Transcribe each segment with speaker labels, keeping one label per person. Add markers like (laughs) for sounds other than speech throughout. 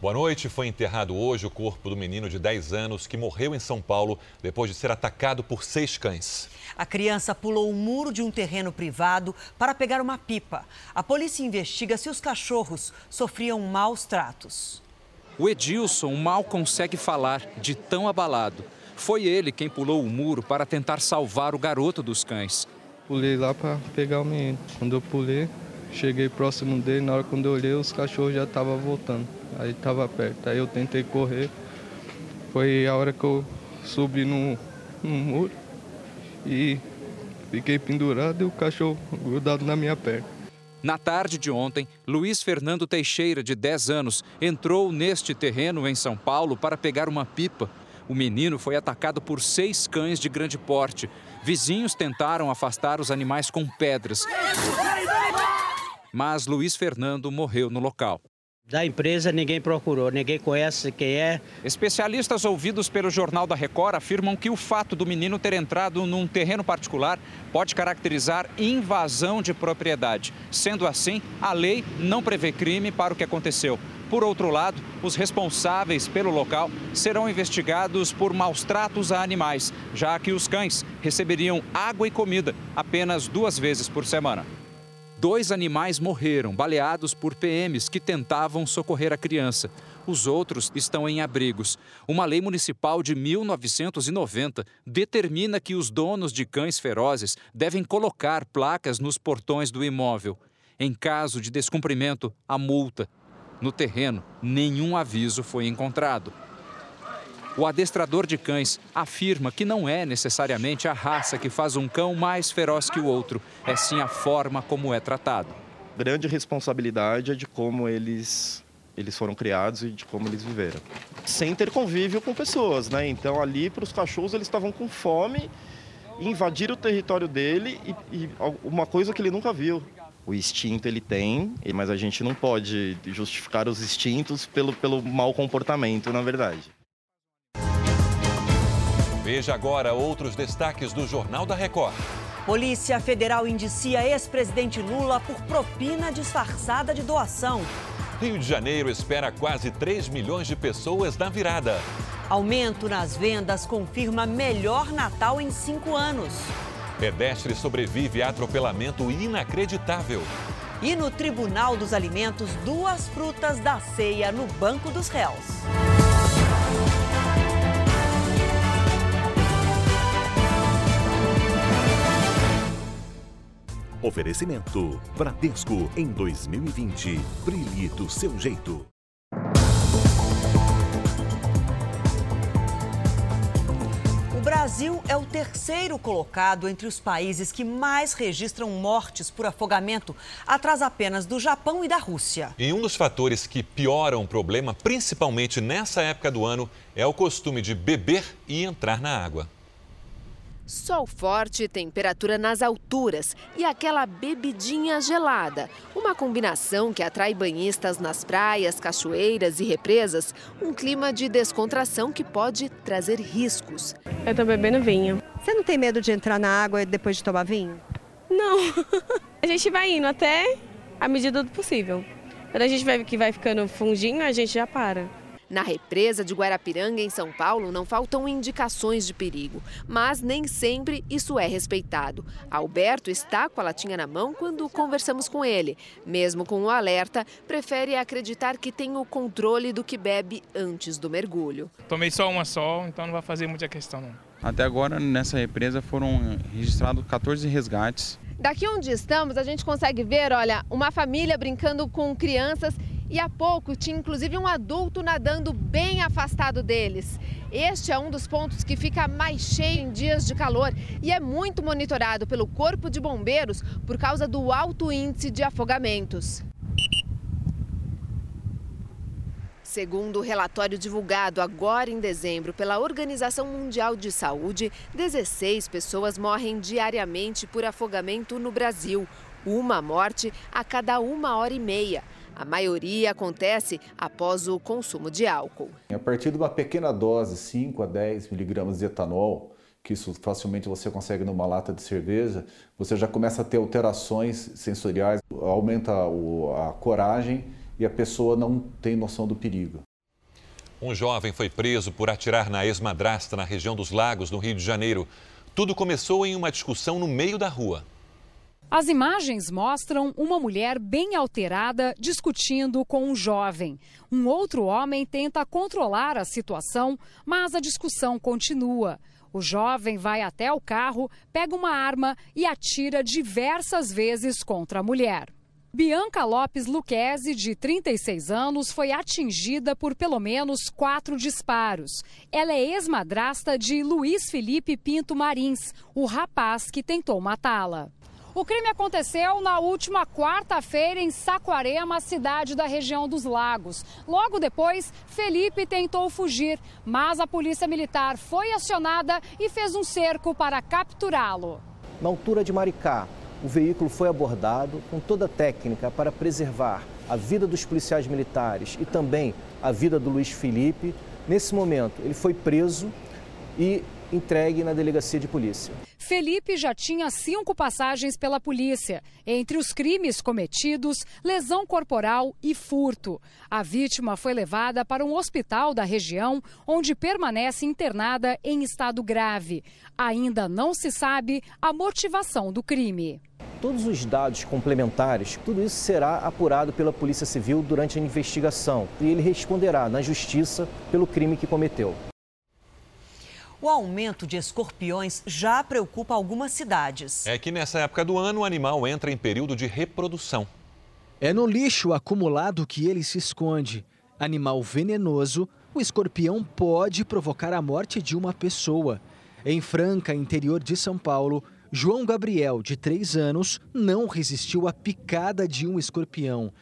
Speaker 1: Boa noite. Foi enterrado hoje o corpo do menino de 10 anos que morreu em São Paulo depois de ser atacado por seis cães.
Speaker 2: A criança pulou o muro de um terreno privado para pegar uma pipa. A polícia investiga se os cachorros sofriam maus tratos.
Speaker 3: O Edilson mal consegue falar de tão abalado. Foi ele quem pulou o muro para tentar salvar o garoto dos cães.
Speaker 4: Pulei lá para pegar o menino. Quando eu pulei, cheguei próximo dele. Na hora quando eu olhei, os cachorros já estavam voltando. Aí estava perto. Aí eu tentei correr. Foi a hora que eu subi no, no muro e fiquei pendurado e o cachorro grudado na minha perna.
Speaker 3: Na tarde de ontem, Luiz Fernando Teixeira, de 10 anos, entrou neste terreno em São Paulo para pegar uma pipa. O menino foi atacado por seis cães de grande porte. Vizinhos tentaram afastar os animais com pedras. Mas Luiz Fernando morreu no local.
Speaker 5: Da empresa ninguém procurou, ninguém conhece quem é.
Speaker 3: Especialistas ouvidos pelo Jornal da Record afirmam que o fato do menino ter entrado num terreno particular pode caracterizar invasão de propriedade. Sendo assim, a lei não prevê crime para o que aconteceu. Por outro lado, os responsáveis pelo local serão investigados por maus tratos a animais, já que os cães receberiam água e comida apenas duas vezes por semana. Dois animais morreram, baleados por PMs que tentavam socorrer a criança. Os outros estão em abrigos. Uma lei municipal de 1990 determina que os donos de cães ferozes devem colocar placas nos portões do imóvel. Em caso de descumprimento, a multa. No terreno, nenhum aviso foi encontrado. O adestrador de cães afirma que não é necessariamente a raça que faz um cão mais feroz que o outro, é sim a forma como é tratado.
Speaker 6: Grande responsabilidade é de como eles eles foram criados e de como eles viveram. Sem ter convívio com pessoas, né? Então ali para os cachorros eles estavam com fome, invadiram o território dele e, e uma coisa que ele nunca viu. O instinto ele tem, mas a gente não pode justificar os instintos pelo, pelo mau comportamento, na verdade.
Speaker 1: Veja agora outros destaques do Jornal da Record.
Speaker 2: Polícia Federal indicia ex-presidente Lula por propina disfarçada de doação.
Speaker 1: Rio de Janeiro espera quase 3 milhões de pessoas na virada.
Speaker 2: Aumento nas vendas confirma melhor Natal em cinco anos.
Speaker 1: Pedestre sobrevive a atropelamento inacreditável.
Speaker 2: E no Tribunal dos Alimentos, duas frutas da ceia no banco dos réus.
Speaker 7: Oferecimento Bradesco em 2020. Brilhe do seu jeito.
Speaker 2: O Brasil é o terceiro colocado entre os países que mais registram mortes por afogamento, atrás apenas do Japão e da Rússia.
Speaker 1: E um dos fatores que pioram o problema, principalmente nessa época do ano, é o costume de beber e entrar na água.
Speaker 8: Sol forte, temperatura nas alturas e aquela bebidinha gelada. Uma combinação que atrai banhistas nas praias, cachoeiras e represas. Um clima de descontração que pode trazer riscos.
Speaker 9: Eu tô bebendo vinho.
Speaker 10: Você não tem medo de entrar na água depois de tomar vinho?
Speaker 9: Não. (laughs) a gente vai indo até a medida do possível. Quando a gente vê que vai ficando fundinho, a gente já para.
Speaker 8: Na represa de Guarapiranga, em São Paulo, não faltam indicações de perigo, mas nem sempre isso é respeitado. Alberto está com a latinha na mão quando conversamos com ele. Mesmo com o alerta, prefere acreditar que tem o controle do que bebe antes do mergulho.
Speaker 11: Tomei só uma só, então não vai fazer muita questão não.
Speaker 12: Até agora, nessa represa, foram registrados 14 resgates.
Speaker 8: Daqui onde estamos, a gente consegue ver, olha, uma família brincando com crianças e há pouco tinha inclusive um adulto nadando bem afastado deles. Este é um dos pontos que fica mais cheio em dias de calor e é muito monitorado pelo Corpo de Bombeiros por causa do alto índice de afogamentos. Segundo o relatório divulgado agora em dezembro pela Organização Mundial de Saúde, 16 pessoas morrem diariamente por afogamento no Brasil, uma morte a cada uma hora e meia. A maioria acontece após o consumo de álcool.
Speaker 13: A partir de uma pequena dose, 5 a 10 miligramas de etanol, que isso facilmente você consegue numa lata de cerveja, você já começa a ter alterações sensoriais, aumenta a coragem e a pessoa não tem noção do perigo.
Speaker 1: Um jovem foi preso por atirar na ex-madrasta na região dos Lagos, no Rio de Janeiro. Tudo começou em uma discussão no meio da rua.
Speaker 14: As imagens mostram uma mulher bem alterada discutindo com um jovem. Um outro homem tenta controlar a situação, mas a discussão continua. O jovem vai até o carro, pega uma arma e atira diversas vezes contra a mulher. Bianca Lopes Luquezzi, de 36 anos, foi atingida por pelo menos quatro disparos. Ela é ex-madrasta de Luiz Felipe Pinto Marins, o rapaz que tentou matá-la. O crime aconteceu na última quarta-feira em Saquarema, cidade da região dos Lagos. Logo depois, Felipe tentou fugir, mas a polícia militar foi acionada e fez um cerco para capturá-lo.
Speaker 15: Na altura de Maricá, o veículo foi abordado com toda a técnica para preservar a vida dos policiais militares e também a vida do Luiz Felipe. Nesse momento, ele foi preso e entregue na delegacia de polícia.
Speaker 14: Felipe já tinha cinco passagens pela polícia, entre os crimes cometidos, lesão corporal e furto. A vítima foi levada para um hospital da região, onde permanece internada em estado grave. Ainda não se sabe a motivação do crime.
Speaker 15: Todos os dados complementares, tudo isso será apurado pela Polícia Civil durante a investigação e ele responderá na justiça pelo crime que cometeu.
Speaker 2: O aumento de escorpiões já preocupa algumas cidades.
Speaker 1: É que nessa época do ano o animal entra em período de reprodução.
Speaker 16: É no lixo acumulado que ele se esconde. Animal venenoso, o escorpião pode provocar a morte de uma pessoa. Em Franca, interior de São Paulo, João Gabriel, de 3 anos, não resistiu à picada de um escorpião.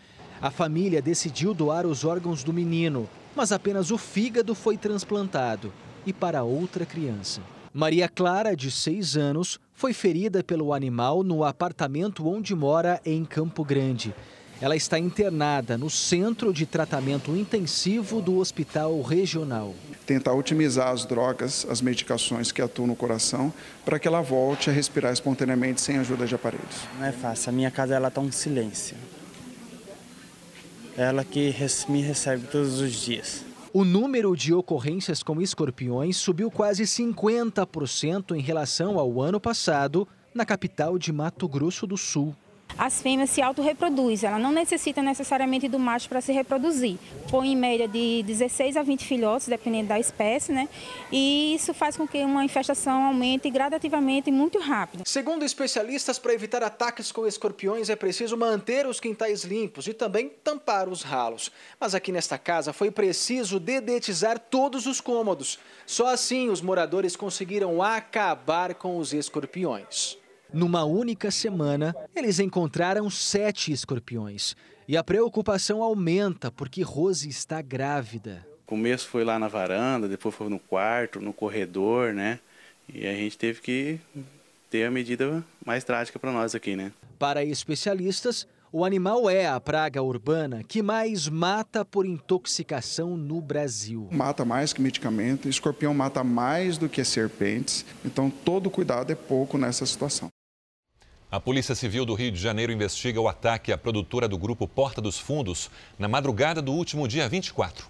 Speaker 16: A família decidiu doar os órgãos do menino, mas apenas o fígado foi transplantado e para outra criança. Maria Clara, de 6 anos, foi ferida pelo animal no apartamento onde mora em Campo Grande. Ela está internada no Centro de Tratamento Intensivo do Hospital Regional.
Speaker 17: Tentar otimizar as drogas, as medicações que atuam no coração, para que ela volte a respirar espontaneamente sem ajuda de aparelhos.
Speaker 18: Não é fácil, a minha casa ela está um silêncio. Ela que me recebe todos os dias.
Speaker 16: O número de ocorrências com escorpiões subiu quase 50% em relação ao ano passado na capital de Mato Grosso do Sul
Speaker 19: as fêmeas se autorreproduzem, ela não necessita necessariamente do macho para se reproduzir. Põe em média de 16 a 20 filhotes, dependendo da espécie, né? E isso faz com que uma infestação aumente gradativamente muito rápido.
Speaker 16: Segundo especialistas, para evitar ataques com escorpiões é preciso manter os quintais limpos e também tampar os ralos. Mas aqui nesta casa foi preciso dedetizar todos os cômodos. Só assim os moradores conseguiram acabar com os escorpiões. Numa única semana, eles encontraram sete escorpiões. E a preocupação aumenta porque Rose está grávida.
Speaker 12: O começo foi lá na varanda, depois foi no quarto, no corredor, né? E a gente teve que ter a medida mais drástica para nós aqui, né?
Speaker 16: Para especialistas, o animal é a praga urbana que mais mata por intoxicação no Brasil.
Speaker 17: Mata mais que medicamento, escorpião mata mais do que serpentes, então todo cuidado é pouco nessa situação.
Speaker 1: A Polícia Civil do Rio de Janeiro investiga o ataque à produtora do grupo Porta dos Fundos na madrugada do último dia 24.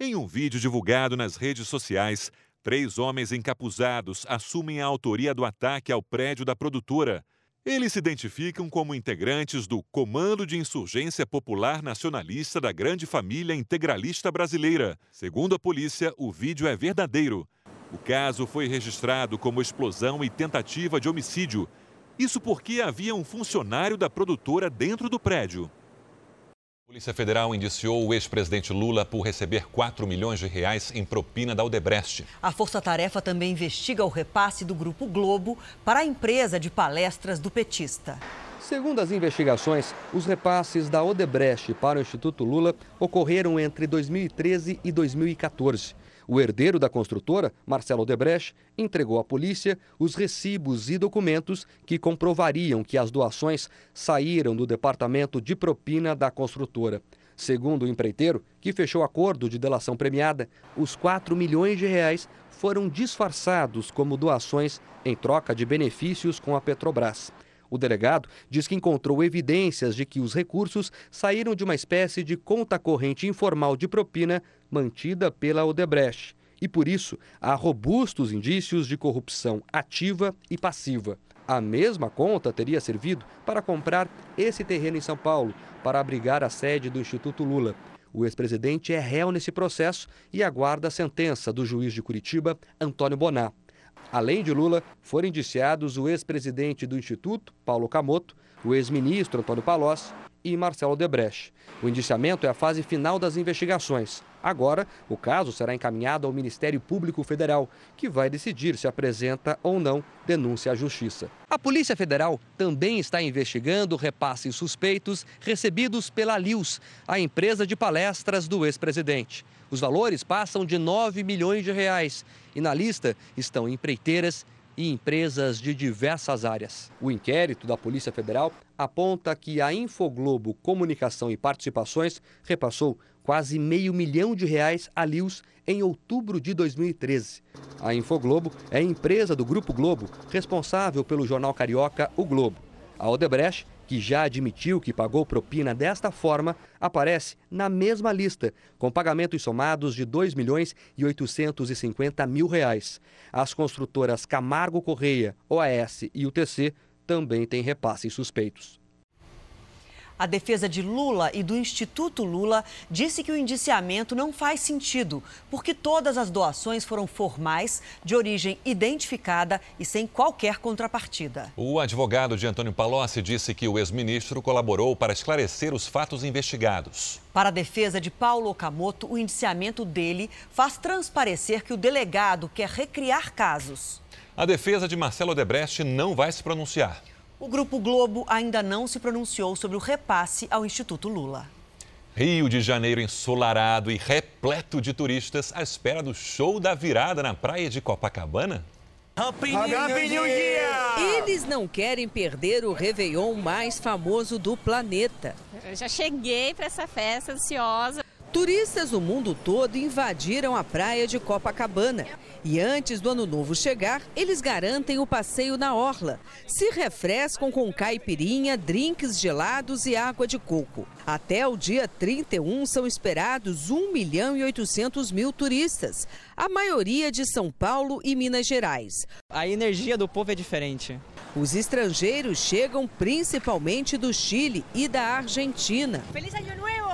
Speaker 1: Em um vídeo divulgado nas redes sociais, três homens encapuzados assumem a autoria do ataque ao prédio da produtora. Eles se identificam como integrantes do Comando de Insurgência Popular Nacionalista da Grande Família Integralista Brasileira. Segundo a polícia, o vídeo é verdadeiro. O caso foi registrado como explosão e tentativa de homicídio isso porque havia um funcionário da produtora dentro do prédio. A Polícia Federal indiciou o ex-presidente Lula por receber 4 milhões de reais em propina da Odebrecht.
Speaker 2: A Força Tarefa também investiga o repasse do Grupo Globo para a empresa de palestras do petista.
Speaker 20: Segundo as investigações, os repasses da Odebrecht para o Instituto Lula ocorreram entre 2013 e 2014. O herdeiro da construtora, Marcelo Odebrecht, entregou à polícia os recibos e documentos que comprovariam que as doações saíram do departamento de propina da construtora. Segundo o empreiteiro, que fechou acordo de delação premiada, os 4 milhões de reais foram disfarçados como doações em troca de benefícios com a Petrobras. O delegado diz que encontrou evidências de que os recursos saíram de uma espécie de conta corrente informal de propina mantida pela Odebrecht. E por isso há robustos indícios de corrupção ativa e passiva. A mesma conta teria servido para comprar esse terreno em São Paulo, para abrigar a sede do Instituto Lula. O ex-presidente é réu nesse processo e aguarda a sentença do juiz de Curitiba, Antônio Bonar. Além de Lula, foram indiciados o ex-presidente do Instituto, Paulo Camoto, o ex-ministro Antônio Palocci e Marcelo Debrecht. O indiciamento é a fase final das investigações. Agora, o caso será encaminhado ao Ministério Público Federal, que vai decidir se apresenta ou não denúncia à Justiça. A Polícia Federal também está investigando repasses suspeitos recebidos pela Lius, a empresa de palestras do ex-presidente. Os valores passam de 9 milhões de reais e na lista estão empreiteiras e empresas de diversas áreas. O inquérito da Polícia Federal aponta que a Infoglobo Comunicação e Participações repassou quase meio milhão de reais a Lius em outubro de 2013. A Infoglobo é a empresa do Grupo Globo responsável pelo jornal carioca O Globo. A Odebrecht que já admitiu que pagou propina desta forma, aparece na mesma lista, com pagamentos somados de 2 milhões e 850 mil reais. As construtoras Camargo Correia, OAS e UTC também têm repasses suspeitos.
Speaker 2: A defesa de Lula e do Instituto Lula disse que o indiciamento não faz sentido, porque todas as doações foram formais, de origem identificada e sem qualquer contrapartida.
Speaker 1: O advogado de Antônio Palocci disse que o ex-ministro colaborou para esclarecer os fatos investigados.
Speaker 2: Para a defesa de Paulo Okamoto, o indiciamento dele faz transparecer que o delegado quer recriar casos.
Speaker 1: A defesa de Marcelo Odebrecht não vai se pronunciar.
Speaker 2: O Grupo Globo ainda não se pronunciou sobre o repasse ao Instituto Lula.
Speaker 1: Rio de Janeiro ensolarado e repleto de turistas à espera do show da virada na praia de Copacabana?
Speaker 21: Happy New Year! Eles não querem perder o Réveillon mais famoso do planeta.
Speaker 22: Eu já cheguei para essa festa ansiosa.
Speaker 21: Turistas do mundo todo invadiram a praia de Copacabana. E antes do ano novo chegar, eles garantem o passeio na orla. Se refrescam com caipirinha, drinks gelados e água de coco. Até o dia 31 são esperados 1 milhão e 800 mil turistas, a maioria de São Paulo e Minas Gerais.
Speaker 23: A energia do povo é diferente.
Speaker 21: Os estrangeiros chegam principalmente do Chile e da Argentina.
Speaker 22: Feliz Ano Novo!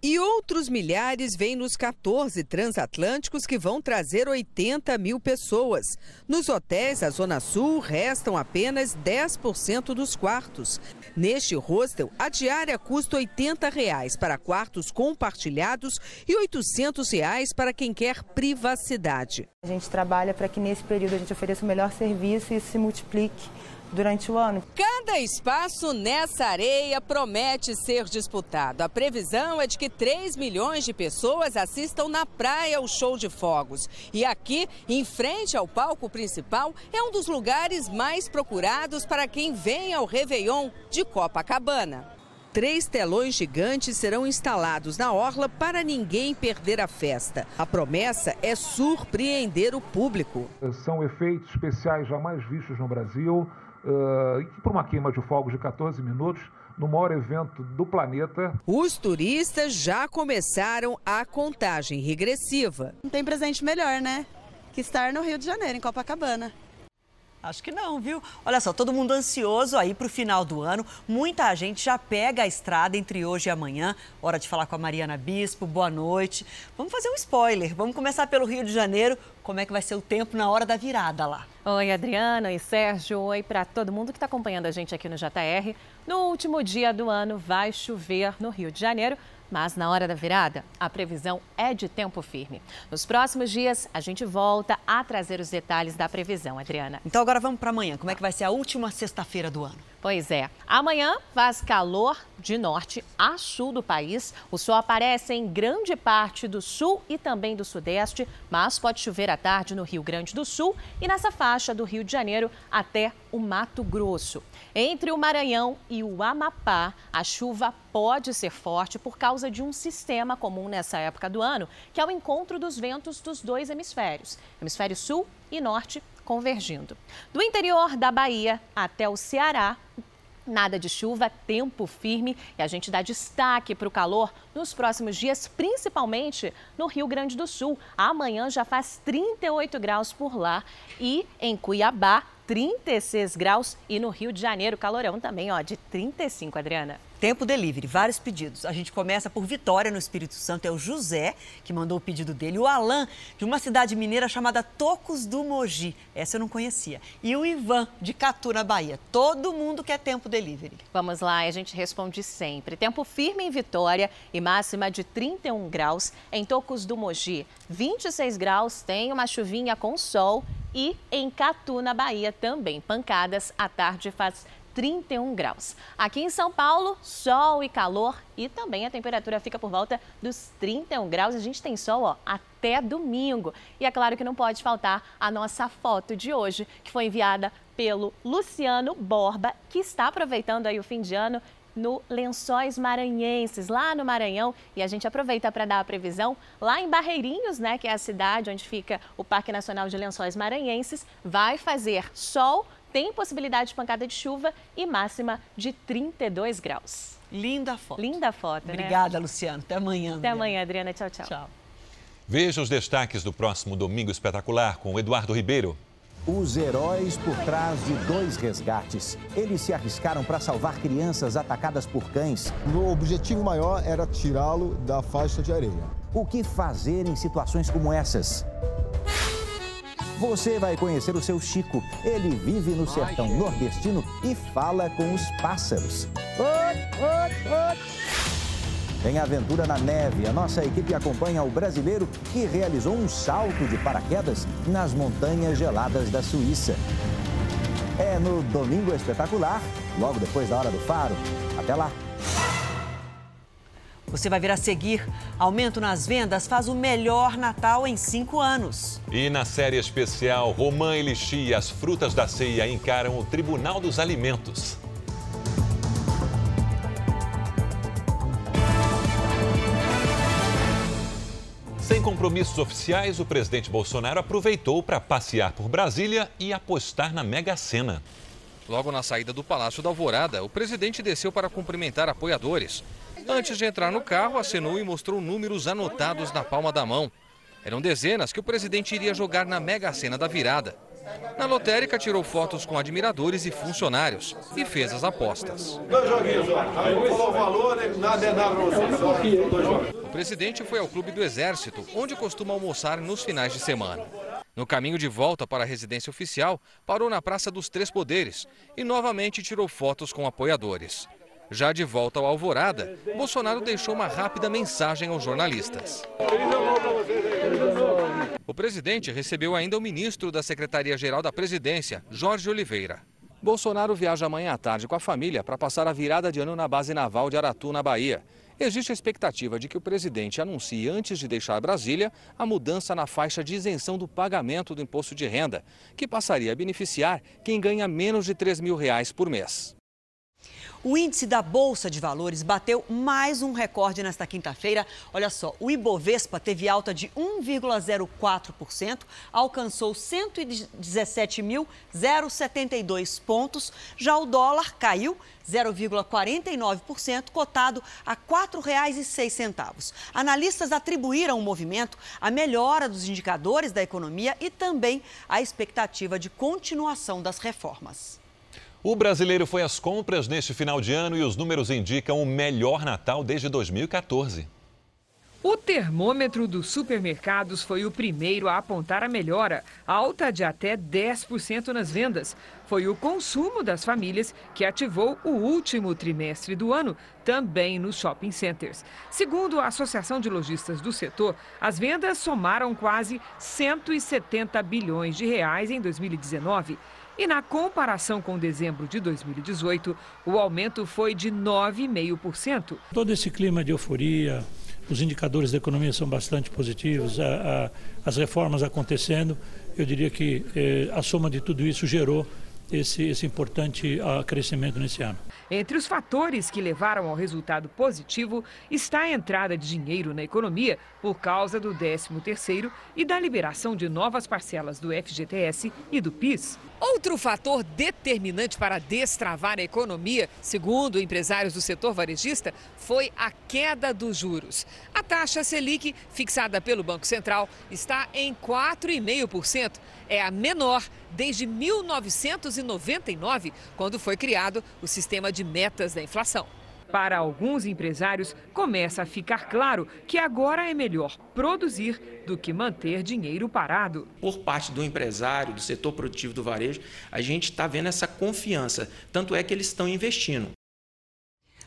Speaker 21: E outros milhares vêm nos 14 transatlânticos que vão trazer 80 mil pessoas. Nos hotéis da Zona Sul restam apenas 10% dos quartos. Neste hostel, a diária custa 80 reais para quartos compartilhados e 800 reais para quem quer privacidade.
Speaker 24: A gente trabalha para que nesse período a gente ofereça o melhor serviço e isso se multiplique durante o ano.
Speaker 21: Cada espaço nessa areia promete ser disputado. A previsão é de que 3 milhões de pessoas assistam na praia ao show de fogos. E aqui, em frente ao palco principal, é um dos lugares mais procurados para quem vem ao Réveillon de Copacabana. Três telões gigantes serão instalados na orla para ninguém perder a festa. A promessa é surpreender o público.
Speaker 25: São efeitos especiais jamais vistos no Brasil uh, por uma queima de fogos de 14 minutos no maior evento do planeta.
Speaker 21: Os turistas já começaram a contagem regressiva.
Speaker 26: Não tem presente melhor, né? Que estar no Rio de Janeiro, em Copacabana.
Speaker 2: Acho que não, viu? Olha só, todo mundo ansioso aí para o final do ano. Muita gente já pega a estrada entre hoje e amanhã. Hora de falar com a Mariana Bispo. Boa noite. Vamos fazer um spoiler. Vamos começar pelo Rio de Janeiro. Como é que vai ser o tempo na hora da virada lá?
Speaker 27: Oi, Adriana e Sérgio. Oi para todo mundo que está acompanhando a gente aqui no JR. No último dia do ano vai chover no Rio de Janeiro. Mas na hora da virada, a previsão é de tempo firme. Nos próximos dias, a gente volta a trazer os detalhes da previsão, Adriana.
Speaker 2: Então agora vamos para amanhã. Como é que vai ser a última sexta-feira do ano?
Speaker 27: Pois é. Amanhã faz calor de norte a sul do país. O sol aparece em grande parte do sul e também do sudeste, mas pode chover à tarde no Rio Grande do Sul e nessa faixa do Rio de Janeiro até o Mato Grosso. Entre o Maranhão e o Amapá, a chuva pode ser forte por causa de um sistema comum nessa época do ano, que é o encontro dos ventos dos dois hemisférios, hemisfério sul e norte convergindo. Do interior da Bahia até o Ceará, Nada de chuva, tempo firme e a gente dá destaque para o calor nos próximos dias, principalmente no Rio Grande do Sul. Amanhã já faz 38 graus por lá e em Cuiabá 36 graus e no Rio de Janeiro calorão também, ó, de 35, Adriana.
Speaker 2: Tempo delivery, vários pedidos. A gente começa por Vitória, no Espírito Santo. É o José que mandou o pedido dele. O Alain, de uma cidade mineira chamada Tocos do Mogi. Essa eu não conhecia. E o Ivan, de Catu, na Bahia. Todo mundo quer tempo delivery.
Speaker 27: Vamos lá, a gente responde sempre. Tempo firme em Vitória e máxima de 31 graus. Em Tocos do Mogi, 26 graus. Tem uma chuvinha com sol. E em Catu, na Bahia, também pancadas. À tarde faz 31 graus. Aqui em São Paulo, sol e calor e também a temperatura fica por volta dos 31 graus. A gente tem sol ó, até domingo. E é claro que não pode faltar a nossa foto de hoje, que foi enviada pelo Luciano Borba, que está aproveitando aí o fim de ano no Lençóis Maranhenses, lá no Maranhão. E a gente aproveita para dar a previsão lá em Barreirinhos, né, que é a cidade onde fica o Parque Nacional de Lençóis Maranhenses. Vai fazer sol tem possibilidade de pancada de chuva e máxima de 32 graus.
Speaker 2: Linda foto.
Speaker 27: Linda foto,
Speaker 2: né? Obrigada, né? Luciano. Até amanhã.
Speaker 27: Até amanhã, Adriana. Tchau, tchau.
Speaker 2: Tchau.
Speaker 1: Veja os destaques do próximo Domingo Espetacular com Eduardo Ribeiro.
Speaker 28: Os heróis por trás de dois resgates. Eles se arriscaram para salvar crianças atacadas por cães.
Speaker 17: O objetivo maior era tirá-lo da faixa de areia.
Speaker 28: O que fazer em situações como essas? Você vai conhecer o seu Chico. Ele vive no sertão nordestino e fala com os pássaros. Tem aventura na neve. A nossa equipe acompanha o brasileiro que realizou um salto de paraquedas nas montanhas geladas da Suíça. É no Domingo Espetacular, logo depois da hora do faro. Até lá!
Speaker 2: Você vai ver a seguir. Aumento nas vendas faz o melhor Natal em cinco anos.
Speaker 1: E na série especial, Romã e Lixi, as frutas da ceia encaram o Tribunal dos Alimentos. Sem compromissos oficiais, o presidente Bolsonaro aproveitou para passear por Brasília e apostar na Mega Sena.
Speaker 29: Logo na saída do Palácio da Alvorada, o presidente desceu para cumprimentar apoiadores. Antes de entrar no carro, acenou e mostrou números anotados na palma da mão. Eram dezenas que o presidente iria jogar na Mega Sena da virada. Na lotérica, tirou fotos com admiradores e funcionários e fez as apostas. Dois joguinhos, falou o valor, nada é nada O presidente foi ao Clube do Exército, onde costuma almoçar nos finais de semana. No caminho de volta para a residência oficial, parou na Praça dos Três Poderes e novamente tirou fotos com apoiadores. Já de volta ao Alvorada, Bolsonaro deixou uma rápida mensagem aos jornalistas. O presidente recebeu ainda o ministro da Secretaria-Geral da Presidência, Jorge Oliveira. Bolsonaro viaja amanhã à tarde com a família para passar a virada de ano na base naval de Aratu, na Bahia. Existe a expectativa de que o presidente anuncie antes de deixar Brasília a mudança na faixa de isenção do pagamento do imposto de renda, que passaria a beneficiar quem ganha menos de 3 mil reais por mês.
Speaker 2: O índice da Bolsa de Valores bateu mais um recorde nesta quinta-feira. Olha só, o Ibovespa teve alta de 1,04%, alcançou 117.072 pontos. Já o dólar caiu 0,49%, cotado a R$ 4,06. Analistas atribuíram o movimento à melhora dos indicadores da economia e também à expectativa de continuação das reformas.
Speaker 1: O brasileiro foi às compras neste final de ano e os números indicam o melhor Natal desde 2014.
Speaker 30: O termômetro dos supermercados foi o primeiro a apontar a melhora, alta de até 10% nas vendas. Foi o consumo das famílias que ativou o último trimestre do ano, também nos shopping centers. Segundo a Associação de Lojistas do setor, as vendas somaram quase 170 bilhões de reais em 2019. E na comparação com dezembro de 2018, o aumento foi de 9,5%.
Speaker 31: Todo esse clima de euforia, os indicadores da economia são bastante positivos, a, a, as reformas acontecendo, eu diria que eh, a soma de tudo isso gerou esse, esse importante uh, crescimento nesse ano.
Speaker 30: Entre os fatores que levaram ao resultado positivo está a entrada de dinheiro na economia por causa do 13º e da liberação de novas parcelas do FGTS e do PIS. Outro fator determinante para destravar a economia, segundo empresários do setor varejista, foi a queda dos juros. A taxa Selic, fixada pelo Banco Central, está em 4,5%. É a menor desde 1999, quando foi criado o sistema de metas da inflação. Para alguns empresários, começa a ficar claro que agora é melhor produzir do que manter dinheiro parado.
Speaker 32: Por parte do empresário, do setor produtivo do varejo, a gente está vendo essa confiança. Tanto é que eles estão investindo.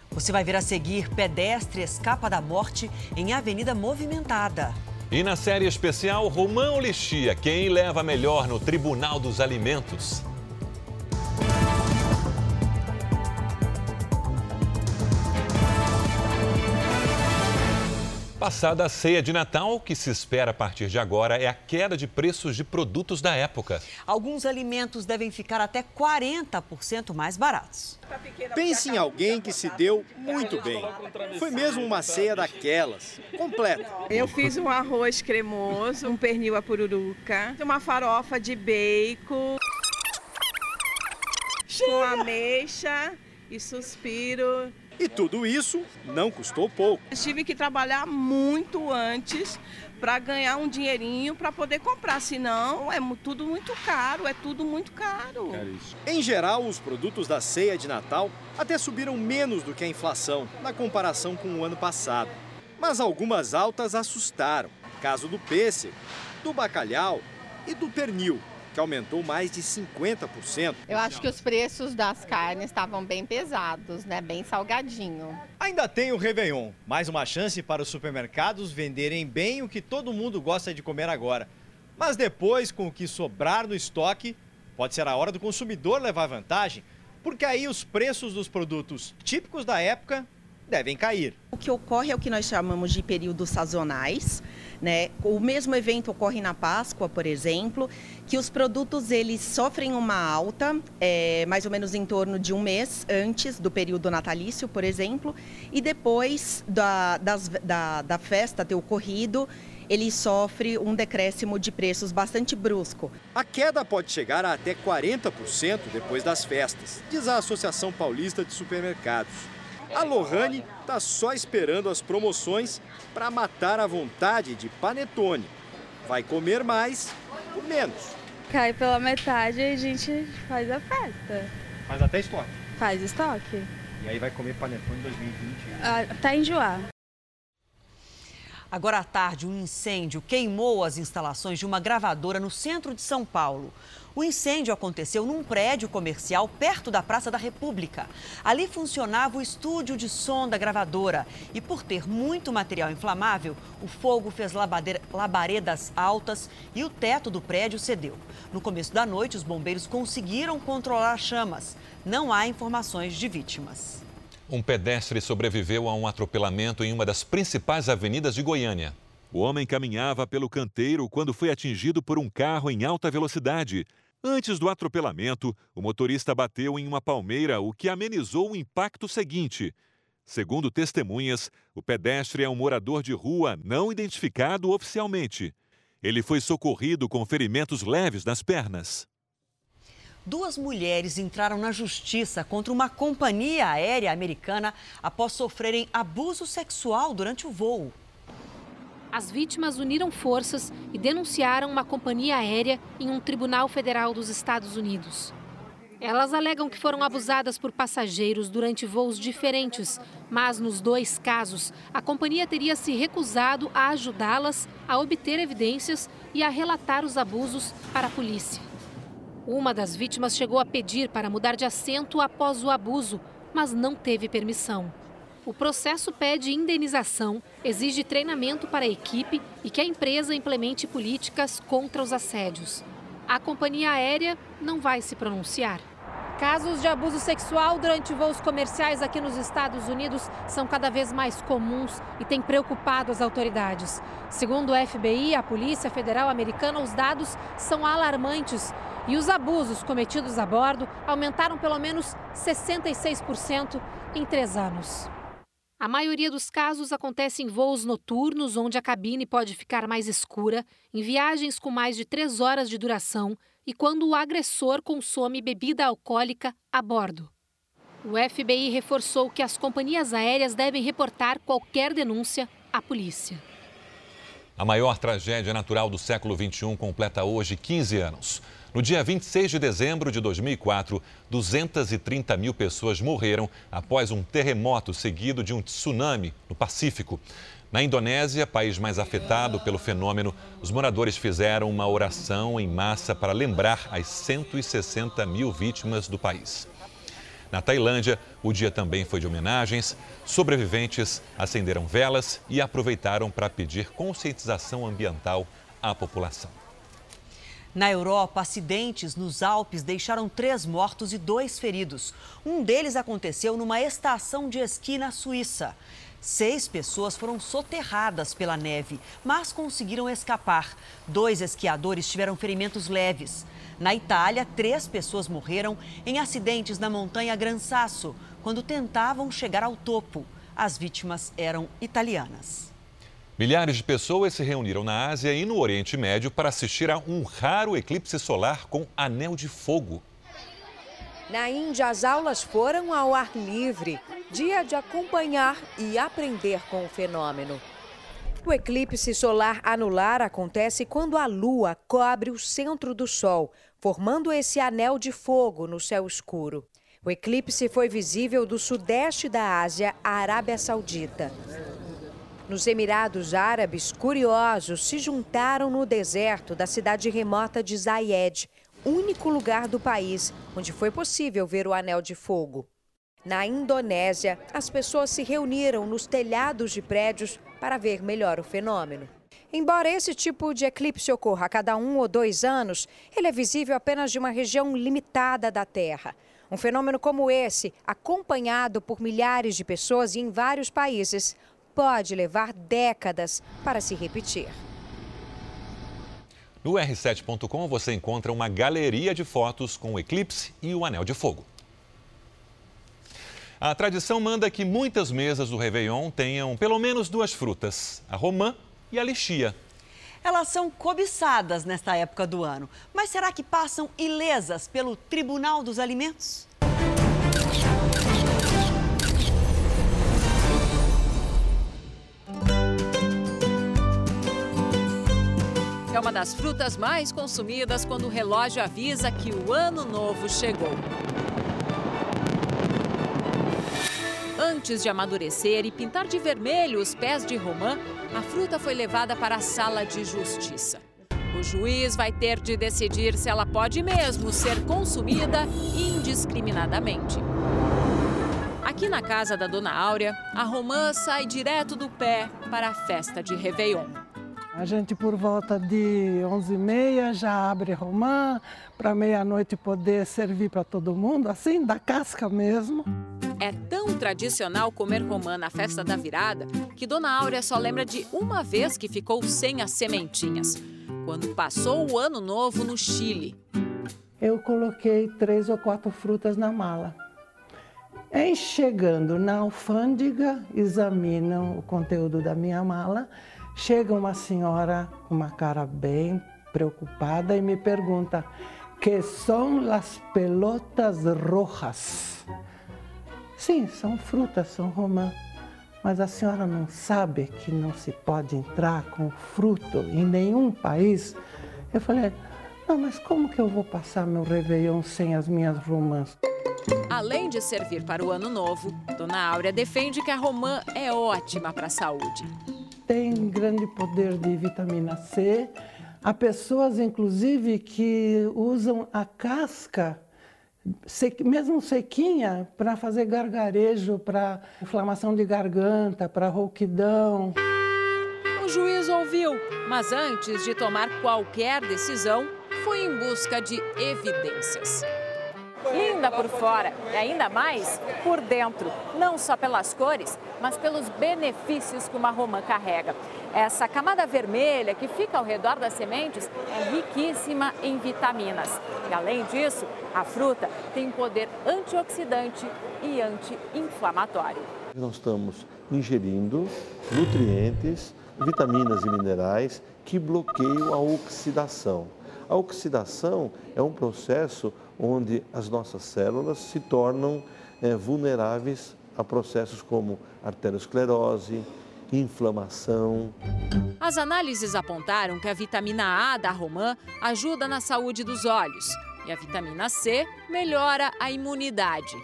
Speaker 2: Você vai ver a seguir pedestre escapa da morte em avenida movimentada.
Speaker 1: E na série especial, Romão Lixia, quem leva melhor no Tribunal dos Alimentos? Passada a ceia de Natal, o que se espera a partir de agora é a queda de preços de produtos da época.
Speaker 2: Alguns alimentos devem ficar até 40% mais baratos.
Speaker 33: Pense em alguém que se deu muito bem. Foi mesmo uma ceia daquelas, completa.
Speaker 34: Eu fiz um arroz cremoso, um pernil à pururuca, uma farofa de bacon com ameixa e suspiro
Speaker 33: e tudo isso não custou pouco.
Speaker 34: tive que trabalhar muito antes para ganhar um dinheirinho para poder comprar, senão é tudo muito caro, é tudo muito caro.
Speaker 33: É em geral, os produtos da ceia de Natal até subiram menos do que a inflação na comparação com o ano passado. Mas algumas altas assustaram. Caso do pêssego, do bacalhau e do pernil que aumentou mais de 50%.
Speaker 35: Eu acho que os preços das carnes estavam bem pesados, né? Bem salgadinho.
Speaker 33: Ainda tem o Réveillon, mais uma chance para os supermercados venderem bem o que todo mundo gosta de comer agora. Mas depois, com o que sobrar no estoque, pode ser a hora do consumidor levar vantagem, porque aí os preços dos produtos típicos da época devem cair.
Speaker 36: O que ocorre é o que nós chamamos de períodos sazonais. Né? O mesmo evento ocorre na Páscoa, por exemplo, que os produtos eles sofrem uma alta, é, mais ou menos em torno de um mês antes do período natalício, por exemplo, e depois da, das, da, da festa ter ocorrido, ele sofre um decréscimo de preços bastante brusco.
Speaker 33: A queda pode chegar a até 40% depois das festas, diz a Associação Paulista de Supermercados. A Lohane está só esperando as promoções para matar a vontade de panetone. Vai comer mais por menos.
Speaker 37: Cai pela metade e a gente faz a festa.
Speaker 33: Faz até estoque?
Speaker 37: Faz estoque.
Speaker 33: E aí vai comer panetone em 2020?
Speaker 37: Ah, até enjoar.
Speaker 2: Agora à tarde, um incêndio queimou as instalações de uma gravadora no centro de São Paulo. O incêndio aconteceu num prédio comercial perto da Praça da República. Ali funcionava o estúdio de som da gravadora e, por ter muito material inflamável, o fogo fez labaredas altas e o teto do prédio cedeu. No começo da noite, os bombeiros conseguiram controlar chamas. Não há informações de vítimas.
Speaker 1: Um pedestre sobreviveu a um atropelamento em uma das principais avenidas de Goiânia. O homem caminhava pelo canteiro quando foi atingido por um carro em alta velocidade. Antes do atropelamento, o motorista bateu em uma palmeira, o que amenizou o impacto seguinte. Segundo testemunhas, o pedestre é um morador de rua não identificado oficialmente. Ele foi socorrido com ferimentos leves nas pernas.
Speaker 2: Duas mulheres entraram na justiça contra uma companhia aérea americana após sofrerem abuso sexual durante o voo.
Speaker 38: As vítimas uniram forças e denunciaram uma companhia aérea em um tribunal federal dos Estados Unidos. Elas alegam que foram abusadas por passageiros durante voos diferentes, mas nos dois casos, a companhia teria se recusado a ajudá-las a obter evidências e a relatar os abusos para a polícia. Uma das vítimas chegou a pedir para mudar de assento após o abuso, mas não teve permissão. O processo pede indenização, exige treinamento para a equipe e que a empresa implemente políticas contra os assédios. A companhia aérea não vai se pronunciar. Casos de abuso sexual durante voos comerciais aqui nos Estados Unidos são cada vez mais comuns e têm preocupado as autoridades. Segundo o FBI, a Polícia Federal Americana, os dados são alarmantes. E os abusos cometidos a bordo aumentaram pelo menos 66% em três anos. A maioria dos casos acontece em voos noturnos, onde a cabine pode ficar mais escura, em viagens com mais de três horas de duração e quando o agressor consome bebida alcoólica a bordo. O FBI reforçou que as companhias aéreas devem reportar qualquer denúncia à polícia.
Speaker 1: A maior tragédia natural do século XXI completa hoje 15 anos. No dia 26 de dezembro de 2004, 230 mil pessoas morreram após um terremoto seguido de um tsunami no Pacífico. Na Indonésia, país mais afetado pelo fenômeno, os moradores fizeram uma oração em massa para lembrar as 160 mil vítimas do país. Na Tailândia, o dia também foi de homenagens. Sobreviventes acenderam velas e aproveitaram para pedir conscientização ambiental à população.
Speaker 2: Na Europa, acidentes nos Alpes deixaram três mortos e dois feridos. Um deles aconteceu numa estação de esqui na Suíça. Seis pessoas foram soterradas pela neve, mas conseguiram escapar. Dois esquiadores tiveram ferimentos leves. Na Itália, três pessoas morreram em acidentes na montanha Gran Sasso, quando tentavam chegar ao topo. As vítimas eram italianas.
Speaker 1: Milhares de pessoas se reuniram na Ásia e no Oriente Médio para assistir a um raro eclipse solar com anel de fogo.
Speaker 39: Na Índia, as aulas foram ao ar livre, dia de acompanhar e aprender com o fenômeno. O eclipse solar anular acontece quando a Lua cobre o centro do Sol, formando esse anel de fogo no céu escuro. O eclipse foi visível do sudeste da Ásia à Arábia Saudita. Nos Emirados Árabes, curiosos se juntaram no deserto da cidade remota de Zayed, único lugar do país onde foi possível ver o anel de fogo. Na Indonésia, as pessoas se reuniram nos telhados de prédios para ver melhor o fenômeno. Embora esse tipo de eclipse ocorra a cada um ou dois anos, ele é visível apenas de uma região limitada da Terra. Um fenômeno como esse, acompanhado por milhares de pessoas em vários países, pode levar décadas para se repetir.
Speaker 1: No r7.com você encontra uma galeria de fotos com o eclipse e o anel de fogo. A tradição manda que muitas mesas do Réveillon tenham pelo menos duas frutas, a romã e a lixia.
Speaker 2: Elas são cobiçadas nesta época do ano, mas será que passam ilesas pelo Tribunal dos Alimentos?
Speaker 40: É uma das frutas mais consumidas quando o relógio avisa que o ano novo chegou. Antes de amadurecer e pintar de vermelho os pés de romã, a fruta foi levada para a sala de justiça. O juiz vai ter de decidir se ela pode mesmo ser consumida indiscriminadamente. Aqui na casa da Dona Áurea, a romã sai direto do pé para a festa de Réveillon.
Speaker 41: A gente, por volta de 11h30, já abre romã para meia-noite poder servir para todo mundo, assim, da casca mesmo.
Speaker 40: É tão tradicional comer romã na festa da virada que Dona Áurea só lembra de uma vez que ficou sem as sementinhas, quando passou o ano novo no Chile.
Speaker 41: Eu coloquei três ou quatro frutas na mala. Em chegando na alfândega, examinam o conteúdo da minha mala. Chega uma senhora com uma cara bem preocupada e me pergunta: que são as pelotas rojas? Sim, são frutas, são romã. Mas a senhora não sabe que não se pode entrar com fruto em nenhum país? Eu falei, não, mas como que eu vou passar meu Réveillon sem as minhas romãs?
Speaker 40: Além de servir para o ano novo, Dona Áurea defende que a romã é ótima para a saúde.
Speaker 41: Tem grande poder de vitamina C. Há pessoas, inclusive, que usam a casca mesmo sequinha, para fazer gargarejo, para inflamação de garganta, para rouquidão.
Speaker 40: O juiz ouviu, mas antes de tomar qualquer decisão, foi em busca de evidências. Linda por fora e ainda mais por dentro, não só pelas cores, mas pelos benefícios que uma romã carrega. Essa camada vermelha que fica ao redor das sementes é riquíssima em vitaminas. E além disso, a fruta tem poder antioxidante e anti-inflamatório.
Speaker 42: Nós estamos ingerindo nutrientes, vitaminas e minerais que bloqueiam a oxidação. A oxidação é um processo onde as nossas células se tornam é, vulneráveis a processos como arteriosclerose, inflamação.
Speaker 40: As análises apontaram que a vitamina A da romã ajuda na saúde dos olhos e a vitamina C melhora a imunidade.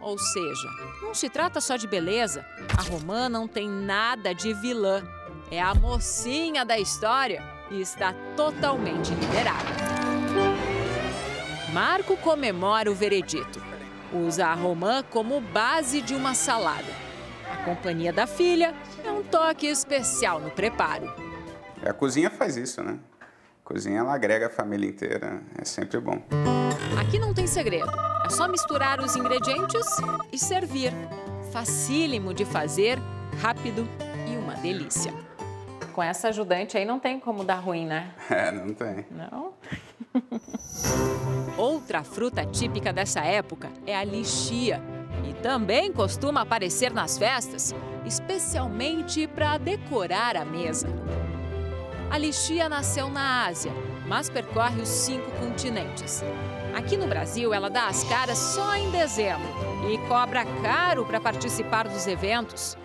Speaker 40: Ou seja, não se trata só de beleza. A romã não tem nada de vilã. É a mocinha da história e está totalmente liberada. Marco comemora o veredito. Usa a romã como base de uma salada. A companhia da filha é um toque especial no preparo.
Speaker 43: A cozinha faz isso, né? A cozinha ela agrega a família inteira, é sempre bom.
Speaker 40: Aqui não tem segredo, é só misturar os ingredientes e servir. Facílimo de fazer, rápido e uma delícia.
Speaker 27: Com essa ajudante aí não tem como dar ruim, né? (laughs)
Speaker 43: É, não tem.
Speaker 27: Não?
Speaker 40: Outra fruta típica dessa época é a lixia e também costuma aparecer nas festas, especialmente para decorar a mesa. A lixia nasceu na Ásia, mas percorre os cinco continentes. Aqui no Brasil, ela dá as caras só em dezembro e cobra caro para participar dos eventos.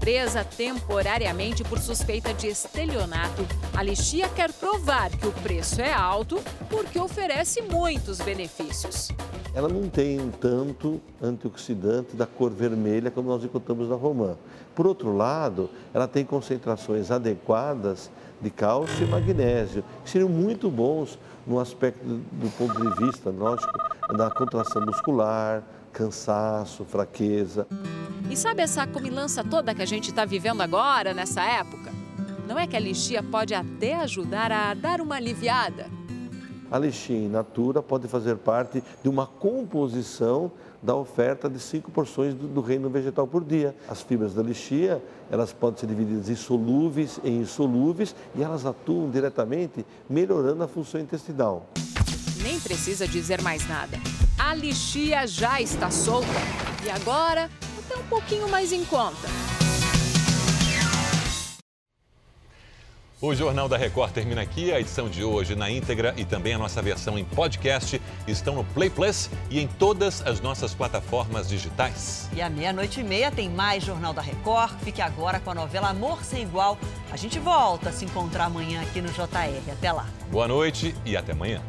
Speaker 40: Presa temporariamente por suspeita de estelionato, a lixia quer provar que o preço é alto porque oferece muitos benefícios.
Speaker 42: Ela não tem tanto antioxidante da cor vermelha como nós encontramos na romã. Por outro lado, ela tem concentrações adequadas de cálcio e magnésio, que seriam muito bons no aspecto do ponto de vista, lógico, da contração muscular, cansaço, fraqueza.
Speaker 40: E sabe essa comilança toda que a gente está vivendo agora, nessa época? Não é que a lixia pode até ajudar a dar uma aliviada?
Speaker 42: A lixia in natura pode fazer parte de uma composição da oferta de cinco porções do, do, reino vegetal por dia. As fibras da lixia, elas podem ser divididas em solúveis e insolúveis e elas atuam diretamente melhorando a função intestinal.
Speaker 40: Nem precisa dizer mais nada. A lixia já está solta e agora até um pouquinho mais em conta.
Speaker 1: O Jornal da Record termina aqui. A edição de hoje na íntegra e também a nossa versão em podcast estão no Play Plus e em todas as nossas plataformas digitais.
Speaker 2: E à meia-noite e meia tem mais Jornal da Record. Fique agora com a novela Amor Sem Igual. A gente volta a se encontrar amanhã aqui no JR. Até lá.
Speaker 1: Boa noite e até amanhã.